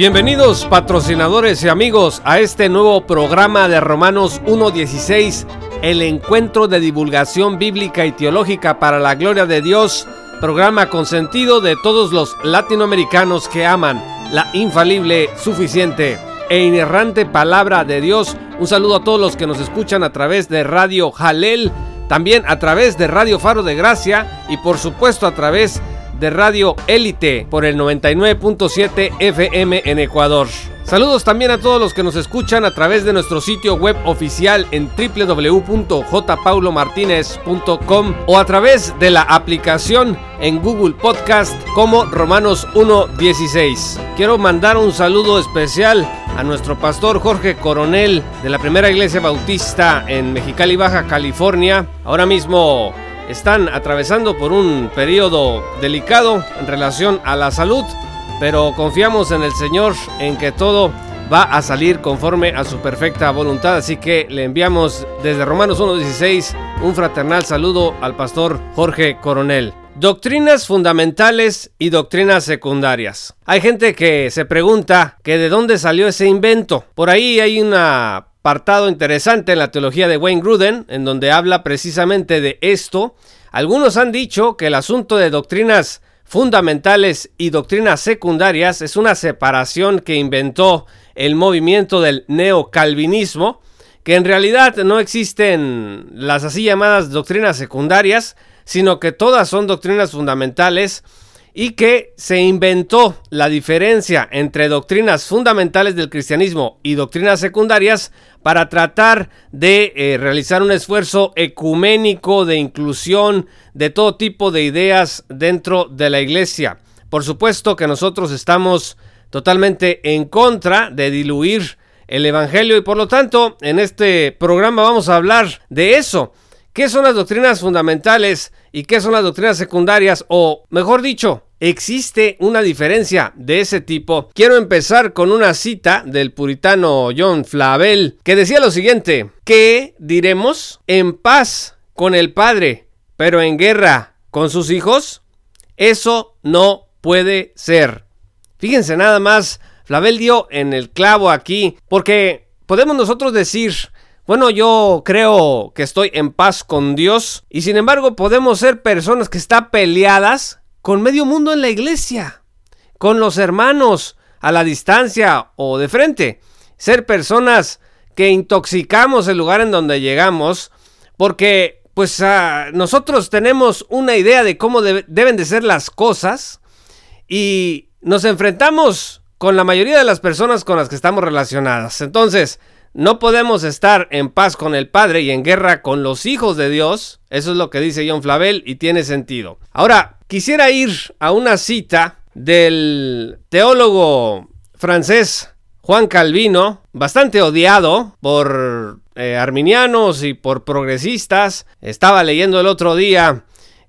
Bienvenidos patrocinadores y amigos a este nuevo programa de Romanos 1.16, el encuentro de divulgación bíblica y teológica para la gloria de Dios, programa consentido de todos los latinoamericanos que aman la infalible, suficiente e inerrante palabra de Dios. Un saludo a todos los que nos escuchan a través de Radio Jalel, también a través de Radio Faro de Gracia y por supuesto a través de de Radio Élite por el 99.7 FM en Ecuador. Saludos también a todos los que nos escuchan a través de nuestro sitio web oficial en www.jpaulomartinez.com o a través de la aplicación en Google Podcast como Romanos 1.16. Quiero mandar un saludo especial a nuestro pastor Jorge Coronel de la Primera Iglesia Bautista en Mexicali, Baja California. Ahora mismo están atravesando por un periodo delicado en relación a la salud, pero confiamos en el Señor en que todo va a salir conforme a su perfecta voluntad. Así que le enviamos desde Romanos 1.16 un fraternal saludo al pastor Jorge Coronel. Doctrinas fundamentales y doctrinas secundarias. Hay gente que se pregunta que de dónde salió ese invento. Por ahí hay una apartado interesante en la teología de Wayne Gruden, en donde habla precisamente de esto. Algunos han dicho que el asunto de doctrinas fundamentales y doctrinas secundarias es una separación que inventó el movimiento del neocalvinismo, que en realidad no existen las así llamadas doctrinas secundarias, sino que todas son doctrinas fundamentales y que se inventó la diferencia entre doctrinas fundamentales del cristianismo y doctrinas secundarias para tratar de eh, realizar un esfuerzo ecuménico de inclusión de todo tipo de ideas dentro de la iglesia. Por supuesto que nosotros estamos totalmente en contra de diluir el Evangelio y por lo tanto en este programa vamos a hablar de eso. ¿Qué son las doctrinas fundamentales y qué son las doctrinas secundarias? O mejor dicho, ¿existe una diferencia de ese tipo? Quiero empezar con una cita del puritano John Flavel que decía lo siguiente, ¿qué diremos en paz con el Padre, pero en guerra con sus hijos? Eso no puede ser. Fíjense nada más, Flavel dio en el clavo aquí, porque podemos nosotros decir, bueno, yo creo que estoy en paz con Dios y sin embargo podemos ser personas que están peleadas con medio mundo en la iglesia, con los hermanos a la distancia o de frente. Ser personas que intoxicamos el lugar en donde llegamos porque pues ah, nosotros tenemos una idea de cómo deben de ser las cosas y nos enfrentamos con la mayoría de las personas con las que estamos relacionadas. Entonces, no podemos estar en paz con el Padre y en guerra con los hijos de Dios. Eso es lo que dice John Flavel y tiene sentido. Ahora, quisiera ir a una cita del teólogo francés Juan Calvino, bastante odiado por eh, arminianos y por progresistas. Estaba leyendo el otro día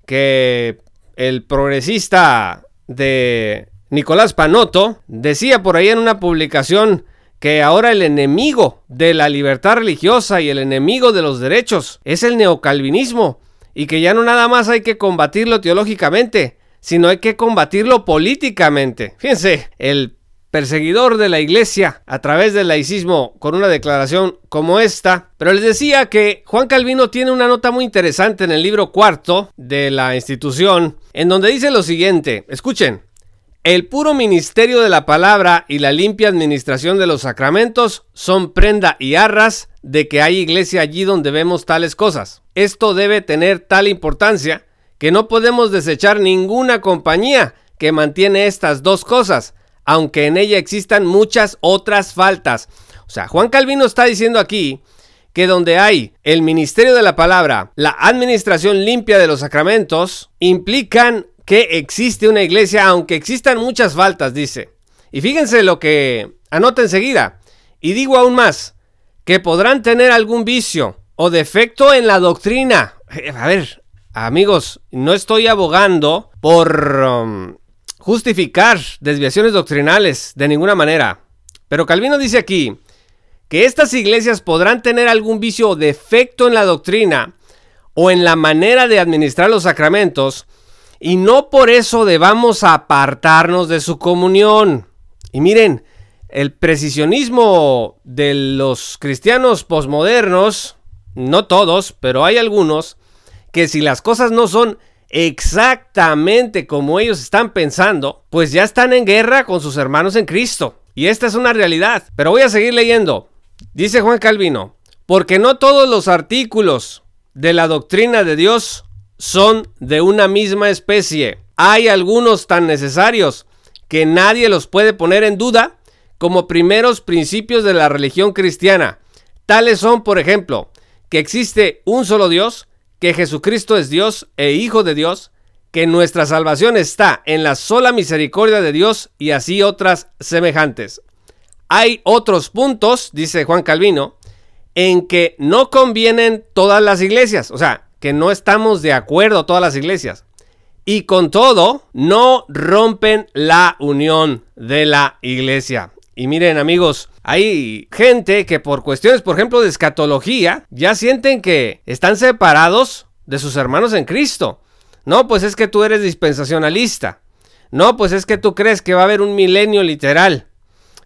que el progresista de Nicolás Panoto decía por ahí en una publicación que ahora el enemigo de la libertad religiosa y el enemigo de los derechos es el neocalvinismo y que ya no nada más hay que combatirlo teológicamente, sino hay que combatirlo políticamente. Fíjense, el perseguidor de la iglesia a través del laicismo con una declaración como esta. Pero les decía que Juan Calvino tiene una nota muy interesante en el libro cuarto de la institución, en donde dice lo siguiente, escuchen, el puro ministerio de la palabra y la limpia administración de los sacramentos son prenda y arras de que hay iglesia allí donde vemos tales cosas. Esto debe tener tal importancia que no podemos desechar ninguna compañía que mantiene estas dos cosas, aunque en ella existan muchas otras faltas. O sea, Juan Calvino está diciendo aquí que donde hay el ministerio de la palabra, la administración limpia de los sacramentos, implican que existe una iglesia, aunque existan muchas faltas, dice. Y fíjense lo que anota enseguida. Y digo aún más, que podrán tener algún vicio o defecto en la doctrina. Eh, a ver, amigos, no estoy abogando por um, justificar desviaciones doctrinales de ninguna manera. Pero Calvino dice aquí que estas iglesias podrán tener algún vicio o defecto en la doctrina o en la manera de administrar los sacramentos y no por eso debamos apartarnos de su comunión. Y miren, el precisionismo de los cristianos posmodernos, no todos, pero hay algunos, que si las cosas no son exactamente como ellos están pensando, pues ya están en guerra con sus hermanos en Cristo. Y esta es una realidad. Pero voy a seguir leyendo. Dice Juan Calvino, porque no todos los artículos de la doctrina de Dios son de una misma especie. Hay algunos tan necesarios que nadie los puede poner en duda como primeros principios de la religión cristiana. Tales son, por ejemplo, que existe un solo Dios, que Jesucristo es Dios e Hijo de Dios, que nuestra salvación está en la sola misericordia de Dios y así otras semejantes. Hay otros puntos, dice Juan Calvino, en que no convienen todas las iglesias, o sea, que no estamos de acuerdo todas las iglesias. Y con todo, no rompen la unión de la iglesia. Y miren amigos, hay gente que por cuestiones, por ejemplo, de escatología, ya sienten que están separados de sus hermanos en Cristo. No, pues es que tú eres dispensacionalista. No, pues es que tú crees que va a haber un milenio literal.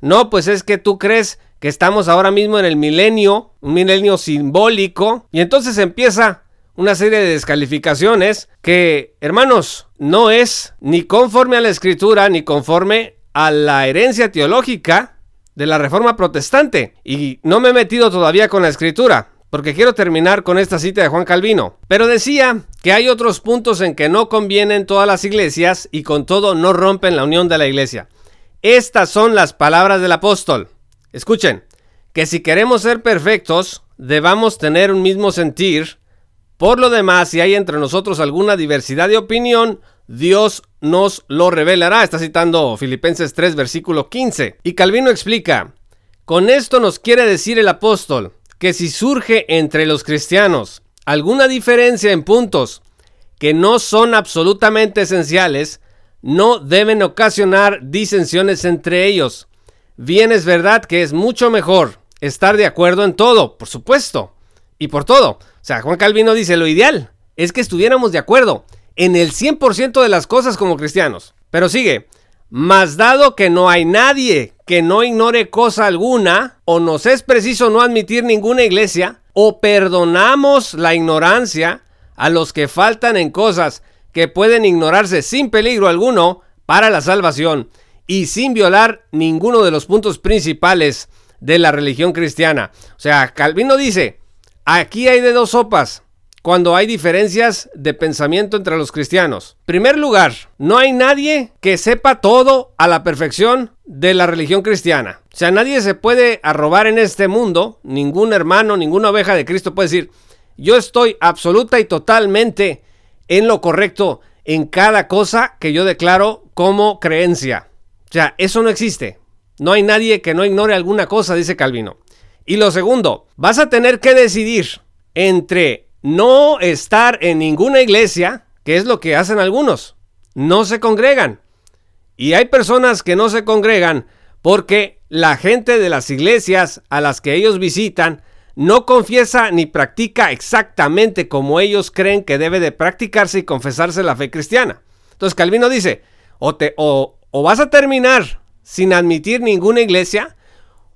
No, pues es que tú crees que estamos ahora mismo en el milenio, un milenio simbólico. Y entonces empieza una serie de descalificaciones que, hermanos, no es ni conforme a la escritura ni conforme a la herencia teológica de la Reforma Protestante. Y no me he metido todavía con la escritura, porque quiero terminar con esta cita de Juan Calvino. Pero decía que hay otros puntos en que no convienen todas las iglesias y con todo no rompen la unión de la iglesia. Estas son las palabras del apóstol. Escuchen, que si queremos ser perfectos, debamos tener un mismo sentir. Por lo demás, si hay entre nosotros alguna diversidad de opinión, Dios nos lo revelará. Está citando Filipenses 3, versículo 15. Y Calvino explica, con esto nos quiere decir el apóstol que si surge entre los cristianos alguna diferencia en puntos que no son absolutamente esenciales, no deben ocasionar disensiones entre ellos. Bien es verdad que es mucho mejor estar de acuerdo en todo, por supuesto, y por todo. O sea, Juan Calvino dice, lo ideal es que estuviéramos de acuerdo en el 100% de las cosas como cristianos. Pero sigue, mas dado que no hay nadie que no ignore cosa alguna, o nos es preciso no admitir ninguna iglesia, o perdonamos la ignorancia a los que faltan en cosas que pueden ignorarse sin peligro alguno para la salvación y sin violar ninguno de los puntos principales de la religión cristiana. O sea, Calvino dice, aquí hay de dos sopas cuando hay diferencias de pensamiento entre los cristianos. Primer lugar, no hay nadie que sepa todo a la perfección de la religión cristiana. O sea, nadie se puede arrobar en este mundo, ningún hermano, ninguna oveja de Cristo puede decir, yo estoy absoluta y totalmente en lo correcto en cada cosa que yo declaro como creencia. O sea, eso no existe. No hay nadie que no ignore alguna cosa, dice Calvino. Y lo segundo, vas a tener que decidir entre no estar en ninguna iglesia, que es lo que hacen algunos. No se congregan. Y hay personas que no se congregan porque la gente de las iglesias a las que ellos visitan no confiesa ni practica exactamente como ellos creen que debe de practicarse y confesarse la fe cristiana. Entonces Calvino dice, o, te, o, o vas a terminar sin admitir ninguna iglesia,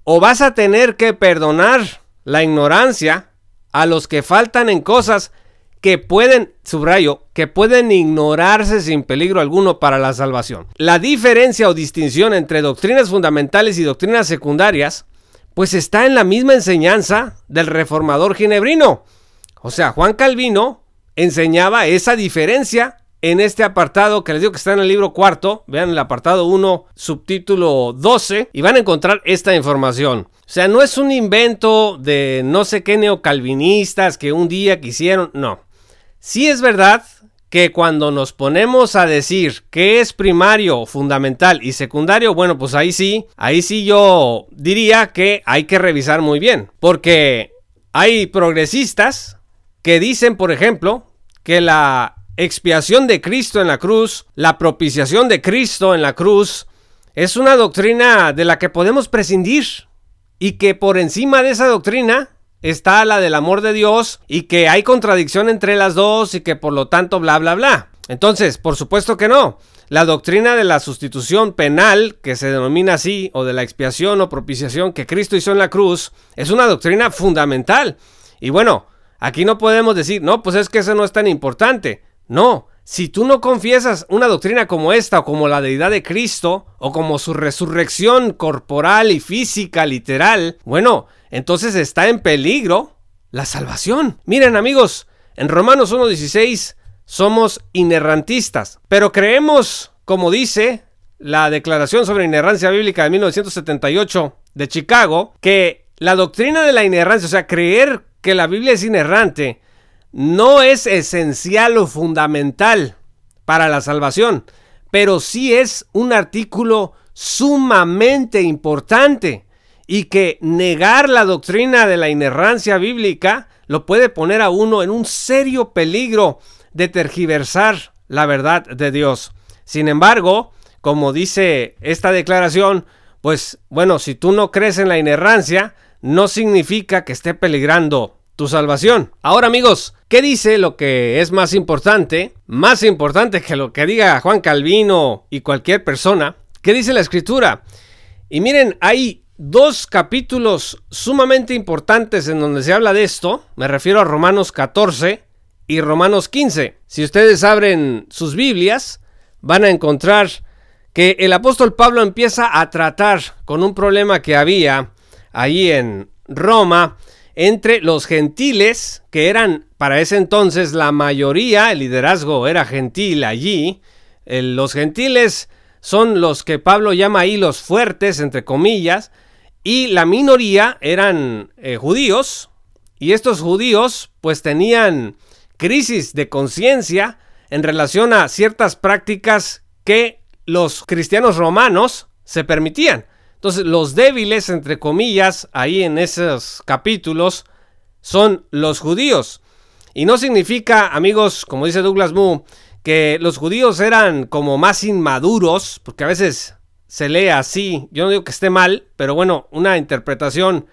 o vas a tener que perdonar la ignorancia a los que faltan en cosas que pueden, subrayo, que pueden ignorarse sin peligro alguno para la salvación. La diferencia o distinción entre doctrinas fundamentales y doctrinas secundarias, pues está en la misma enseñanza del reformador ginebrino. O sea, Juan Calvino enseñaba esa diferencia en este apartado que les digo que está en el libro cuarto, vean el apartado 1, subtítulo 12, y van a encontrar esta información. O sea, no es un invento de no sé qué neocalvinistas que un día quisieron, no. Sí es verdad que cuando nos ponemos a decir qué es primario, fundamental y secundario, bueno, pues ahí sí, ahí sí yo diría que hay que revisar muy bien, porque hay progresistas que dicen, por ejemplo, que la expiación de Cristo en la cruz, la propiciación de Cristo en la cruz, es una doctrina de la que podemos prescindir y que por encima de esa doctrina está la del amor de Dios y que hay contradicción entre las dos y que por lo tanto bla bla bla. Entonces, por supuesto que no. La doctrina de la sustitución penal, que se denomina así, o de la expiación o propiciación que Cristo hizo en la cruz, es una doctrina fundamental. Y bueno, aquí no podemos decir, no, pues es que eso no es tan importante. No, si tú no confiesas una doctrina como esta, o como la deidad de Cristo, o como su resurrección corporal y física literal, bueno, entonces está en peligro la salvación. Miren amigos, en Romanos 1.16 somos inerrantistas, pero creemos, como dice la Declaración sobre Inerrancia Bíblica de 1978 de Chicago, que la doctrina de la inerrancia, o sea, creer que la Biblia es inerrante, no es esencial o fundamental para la salvación, pero sí es un artículo sumamente importante y que negar la doctrina de la inerrancia bíblica lo puede poner a uno en un serio peligro de tergiversar la verdad de Dios. Sin embargo, como dice esta declaración, pues bueno, si tú no crees en la inerrancia, no significa que esté peligrando tu salvación. Ahora amigos, ¿qué dice lo que es más importante? Más importante que lo que diga Juan Calvino y cualquier persona. ¿Qué dice la escritura? Y miren, hay dos capítulos sumamente importantes en donde se habla de esto. Me refiero a Romanos 14 y Romanos 15. Si ustedes abren sus Biblias, van a encontrar que el apóstol Pablo empieza a tratar con un problema que había ahí en Roma entre los gentiles, que eran para ese entonces la mayoría, el liderazgo era gentil allí. los gentiles son los que Pablo llama ahí los fuertes, entre comillas, y la minoría eran eh, judíos, y estos judíos pues tenían crisis de conciencia en relación a ciertas prácticas que los cristianos romanos se permitían. Entonces, los débiles, entre comillas, ahí en esos capítulos, son los judíos. Y no significa, amigos, como dice Douglas Moo, que los judíos eran como más inmaduros, porque a veces se lee así. Yo no digo que esté mal, pero bueno, una interpretación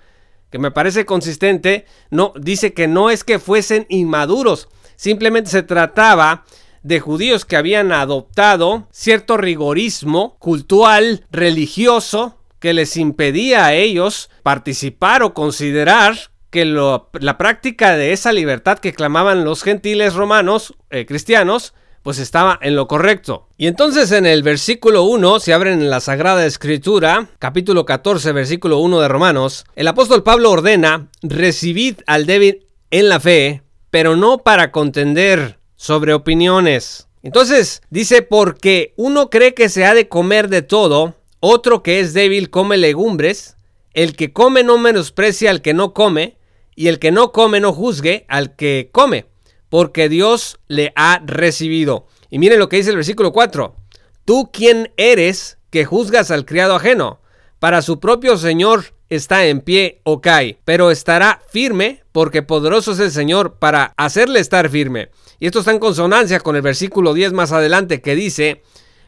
que me parece consistente, no dice que no es que fuesen inmaduros, simplemente se trataba de judíos que habían adoptado cierto rigorismo cultural, religioso, que les impedía a ellos participar o considerar que la práctica de esa libertad que clamaban los gentiles romanos, eh, cristianos, pues estaba en lo correcto. Y entonces en el versículo 1, si abren en la Sagrada Escritura, capítulo 14, versículo 1 de Romanos, el apóstol Pablo ordena, recibid al débil en la fe, pero no para contender sobre opiniones. Entonces dice, porque uno cree que se ha de comer de todo, otro que es débil come legumbres, el que come no menosprecia al que no come, y el que no come no juzgue al que come, porque Dios le ha recibido. Y miren lo que dice el versículo 4. Tú quién eres que juzgas al criado ajeno, para su propio Señor está en pie o cae, pero estará firme porque poderoso es el Señor para hacerle estar firme. Y esto está en consonancia con el versículo 10 más adelante que dice,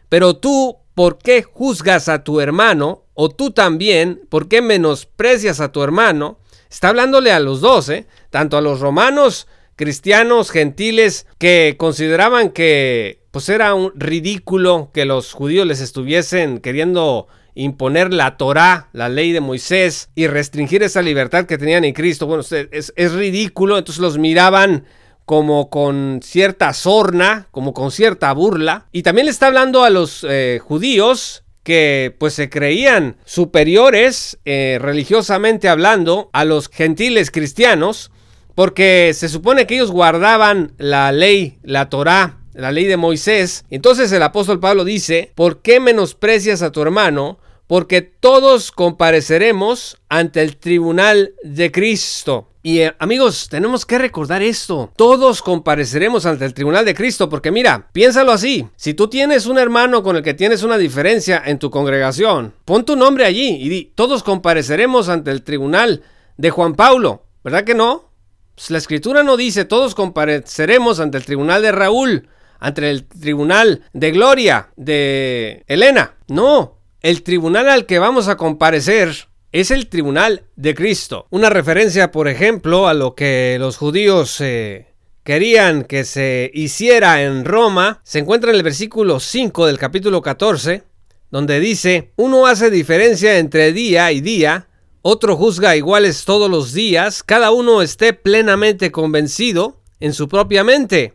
pero tú ¿por qué juzgas a tu hermano? O tú también, ¿por qué menosprecias a tu hermano? Está hablándole a los dos, ¿eh? tanto a los romanos, cristianos, gentiles, que consideraban que pues era un ridículo que los judíos les estuviesen queriendo imponer la Torá, la ley de Moisés, y restringir esa libertad que tenían en Cristo. Bueno, es, es ridículo, entonces los miraban como con cierta sorna, como con cierta burla. Y también le está hablando a los eh, judíos que pues se creían superiores eh, religiosamente hablando a los gentiles cristianos, porque se supone que ellos guardaban la ley, la Torá, la ley de Moisés. Entonces el apóstol Pablo dice, ¿por qué menosprecias a tu hermano? Porque todos compareceremos ante el tribunal de Cristo. Y eh, amigos, tenemos que recordar esto. Todos compareceremos ante el tribunal de Cristo, porque mira, piénsalo así. Si tú tienes un hermano con el que tienes una diferencia en tu congregación, pon tu nombre allí y di, todos compareceremos ante el tribunal de Juan Pablo. ¿Verdad que no? Pues la escritura no dice todos compareceremos ante el tribunal de Raúl, ante el tribunal de Gloria, de Elena. No, el tribunal al que vamos a comparecer es el tribunal de Cristo. Una referencia, por ejemplo, a lo que los judíos eh, querían que se hiciera en Roma se encuentra en el versículo 5 del capítulo 14, donde dice, uno hace diferencia entre día y día, otro juzga iguales todos los días, cada uno esté plenamente convencido en su propia mente.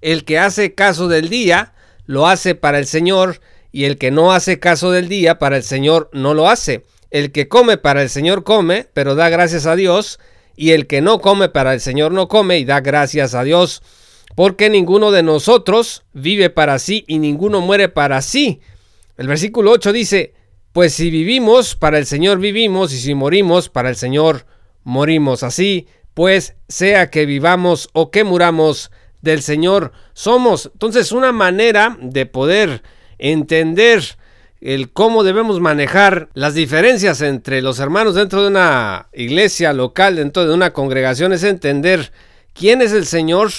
El que hace caso del día, lo hace para el Señor, y el que no hace caso del día, para el Señor no lo hace. El que come para el Señor come, pero da gracias a Dios, y el que no come para el Señor no come y da gracias a Dios, porque ninguno de nosotros vive para sí y ninguno muere para sí. El versículo 8 dice, pues si vivimos, para el Señor vivimos, y si morimos, para el Señor morimos. Así, pues, sea que vivamos o que muramos, del Señor somos. Entonces, una manera de poder entender el cómo debemos manejar las diferencias entre los hermanos dentro de una iglesia local, dentro de una congregación, es entender quién es el Señor,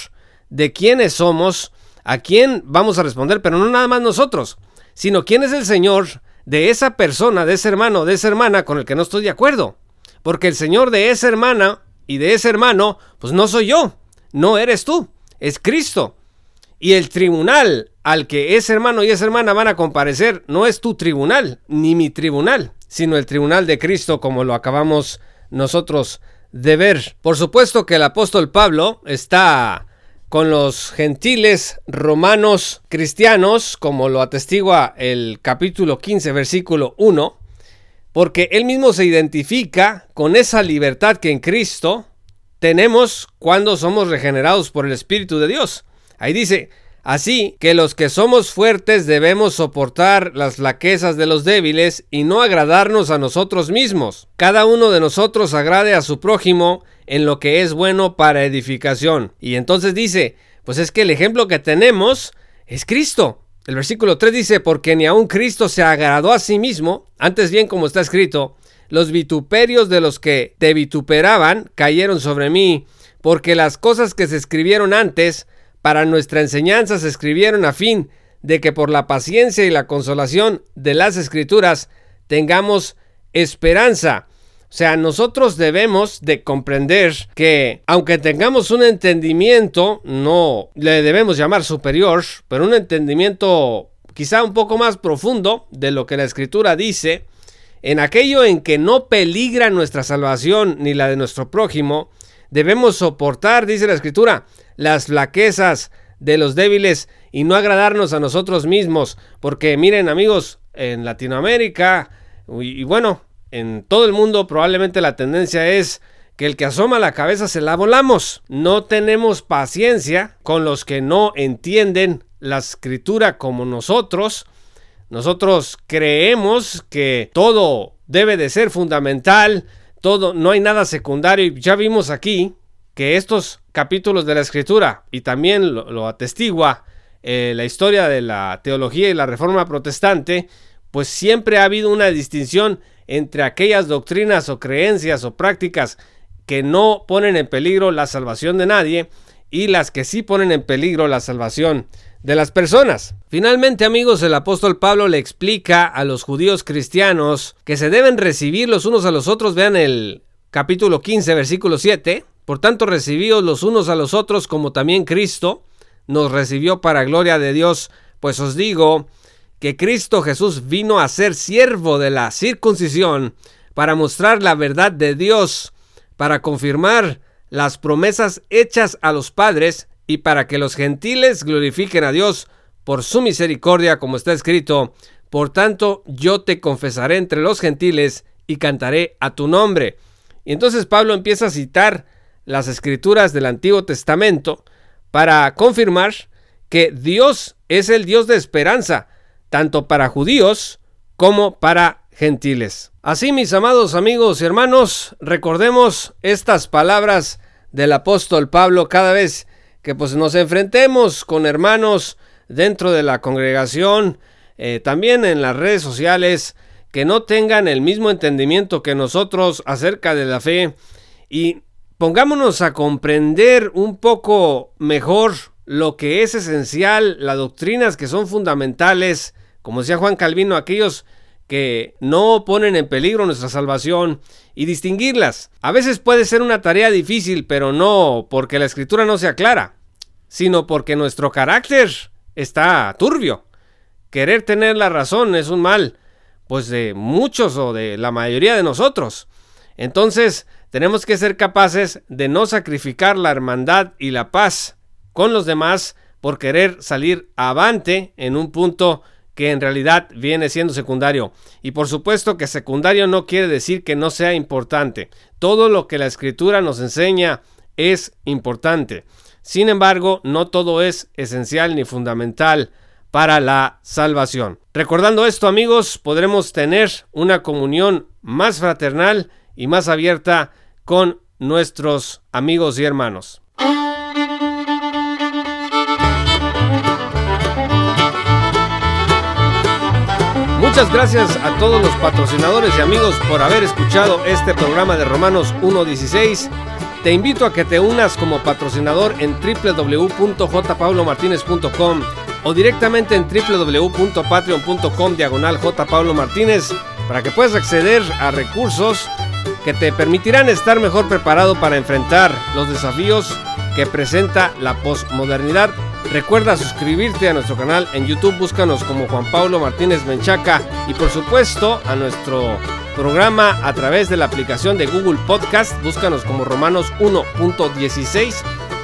de quiénes somos, a quién vamos a responder, pero no nada más nosotros, sino quién es el Señor de esa persona, de ese hermano, de esa hermana con el que no estoy de acuerdo. Porque el Señor de esa hermana y de ese hermano, pues no soy yo, no eres tú, es Cristo. Y el tribunal al que ese hermano y esa hermana van a comparecer no es tu tribunal, ni mi tribunal, sino el tribunal de Cristo como lo acabamos nosotros de ver. Por supuesto que el apóstol Pablo está con los gentiles romanos cristianos, como lo atestigua el capítulo 15, versículo 1, porque él mismo se identifica con esa libertad que en Cristo tenemos cuando somos regenerados por el Espíritu de Dios. Ahí dice, Así que los que somos fuertes debemos soportar las flaquezas de los débiles y no agradarnos a nosotros mismos. Cada uno de nosotros agrade a su prójimo en lo que es bueno para edificación. Y entonces dice, pues es que el ejemplo que tenemos es Cristo. El versículo 3 dice, porque ni aun Cristo se agradó a sí mismo, antes bien como está escrito, los vituperios de los que te vituperaban cayeron sobre mí, porque las cosas que se escribieron antes, para nuestra enseñanza se escribieron a fin de que por la paciencia y la consolación de las escrituras tengamos esperanza. O sea, nosotros debemos de comprender que aunque tengamos un entendimiento, no le debemos llamar superior, pero un entendimiento quizá un poco más profundo de lo que la escritura dice, en aquello en que no peligra nuestra salvación ni la de nuestro prójimo, debemos soportar, dice la escritura, las flaquezas de los débiles y no agradarnos a nosotros mismos. Porque miren amigos, en Latinoamérica y, bueno, en todo el mundo probablemente la tendencia es que el que asoma la cabeza se la volamos. No tenemos paciencia con los que no entienden la escritura como nosotros. Nosotros creemos que todo debe de ser fundamental, todo, no hay nada secundario. Ya vimos aquí que estos capítulos de la escritura y también lo, atestigua eh, la historia de la teología y la reforma protestante, pues siempre ha habido una distinción entre aquellas doctrinas o creencias o prácticas que no ponen en peligro la salvación de nadie y las que sí ponen en peligro la salvación de las personas. Finalmente, amigos, el apóstol Pablo le explica a los judíos cristianos que se deben recibir los unos a los otros. Vean el capítulo 15, versículo 7. Por tanto, recibíos los unos a los otros como también Cristo nos recibió para gloria de Dios, pues os digo que Cristo Jesús vino a ser siervo de la circuncisión para mostrar la verdad de Dios, para confirmar las promesas hechas a los padres y para que los gentiles glorifiquen a Dios por su misericordia, como está escrito, por tanto yo te confesaré entre los gentiles y cantaré a tu nombre. Y entonces Pablo empieza a citar las escrituras del Antiguo Testamento para confirmar que Dios es el Dios de esperanza, tanto para judíos como para gentiles. Así, mis amados amigos y hermanos, recordemos estas palabras del apóstol Pablo cada vez que pues, nos enfrentemos con hermanos dentro de la congregación, eh, también en las redes sociales, que no tengan el mismo entendimiento que nosotros acerca de la fe. Y pongámonos a comprender un poco mejor lo que es esencial, las doctrinas que son fundamentales, como decía Juan Calvino, aquellos que no ponen en peligro nuestra salvación y distinguirlas. A veces puede ser una tarea difícil, pero no porque la escritura no sea clara. sino porque nuestro carácter está turbio. Querer tener la razón es un mal, pues de muchos o de la mayoría de nosotros. Entonces, tenemos que ser capaces de no sacrificar la hermandad y la paz con los demás por querer salir avante en un punto que en realidad viene siendo secundario. Y por supuesto que secundario no quiere decir que no sea importante. Todo lo que la escritura nos enseña es importante. Sin embargo, no todo es esencial ni fundamental para la salvación. Recordando esto amigos, podremos tener una comunión más fraternal y más abierta con nuestros amigos y hermanos. Muchas gracias a todos los patrocinadores y amigos por haber escuchado este programa de Romanos 1.16. Te invito a que te unas como patrocinador en www.jpaulomartinez.com o directamente en www.patreon.com diagonal Martínez para que puedas acceder a recursos que te permitirán estar mejor preparado para enfrentar los desafíos que presenta la posmodernidad. Recuerda suscribirte a nuestro canal en YouTube, búscanos como Juan Pablo Martínez Menchaca y por supuesto a nuestro programa a través de la aplicación de Google Podcast, búscanos como Romanos 1.16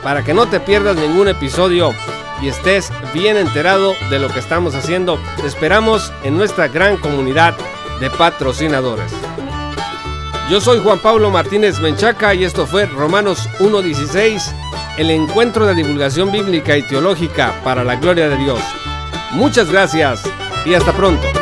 para que no te pierdas ningún episodio y estés bien enterado de lo que estamos haciendo. Te esperamos en nuestra gran comunidad de patrocinadores. Yo soy Juan Pablo Martínez Menchaca y esto fue Romanos 1.16, el encuentro de divulgación bíblica y teológica para la gloria de Dios. Muchas gracias y hasta pronto.